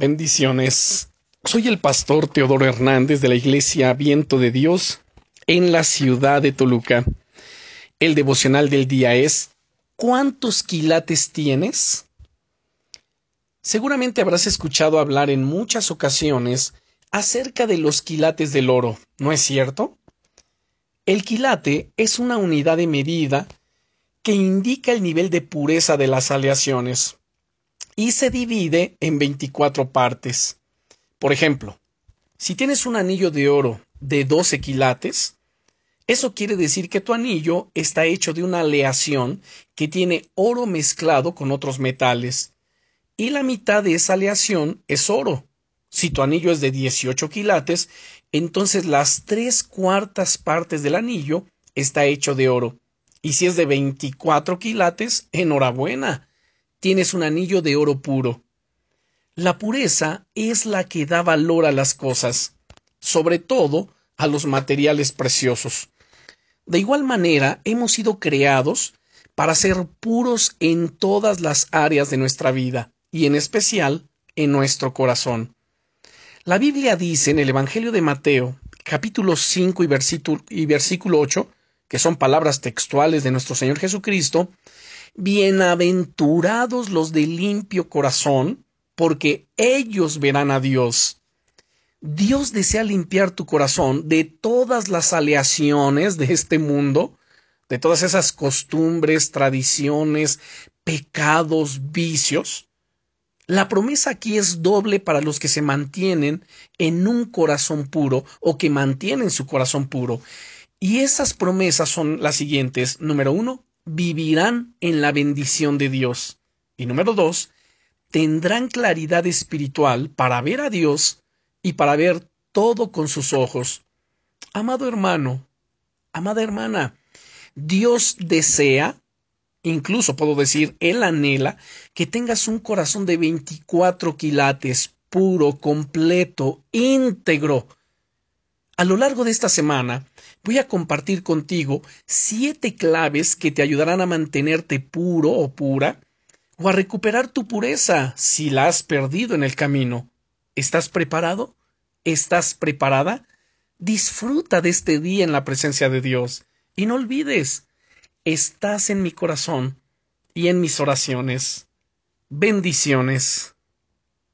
Bendiciones. Soy el pastor Teodoro Hernández de la Iglesia Viento de Dios en la ciudad de Toluca. El devocional del día es ¿Cuántos quilates tienes? Seguramente habrás escuchado hablar en muchas ocasiones acerca de los quilates del oro, ¿no es cierto? El quilate es una unidad de medida que indica el nivel de pureza de las aleaciones y se divide en 24 partes. Por ejemplo, si tienes un anillo de oro de 12 quilates, eso quiere decir que tu anillo está hecho de una aleación que tiene oro mezclado con otros metales, y la mitad de esa aleación es oro. Si tu anillo es de 18 quilates, entonces las tres cuartas partes del anillo está hecho de oro. Y si es de 24 quilates, enhorabuena, tienes un anillo de oro puro. La pureza es la que da valor a las cosas, sobre todo a los materiales preciosos. De igual manera, hemos sido creados para ser puros en todas las áreas de nuestra vida, y en especial en nuestro corazón. La Biblia dice en el Evangelio de Mateo, capítulo 5 y versículo, y versículo 8, que son palabras textuales de nuestro Señor Jesucristo, Bienaventurados los de limpio corazón, porque ellos verán a Dios. Dios desea limpiar tu corazón de todas las aleaciones de este mundo, de todas esas costumbres, tradiciones, pecados, vicios. La promesa aquí es doble para los que se mantienen en un corazón puro o que mantienen su corazón puro. Y esas promesas son las siguientes. Número uno, vivirán en la bendición de Dios. Y número dos, tendrán claridad espiritual para ver a Dios y para ver todo con sus ojos. Amado hermano, amada hermana, Dios desea, incluso puedo decir, Él anhela, que tengas un corazón de 24 quilates, puro, completo, íntegro, a lo largo de esta semana voy a compartir contigo siete claves que te ayudarán a mantenerte puro o pura o a recuperar tu pureza si la has perdido en el camino. ¿Estás preparado? ¿Estás preparada? Disfruta de este día en la presencia de Dios y no olvides, estás en mi corazón y en mis oraciones. Bendiciones.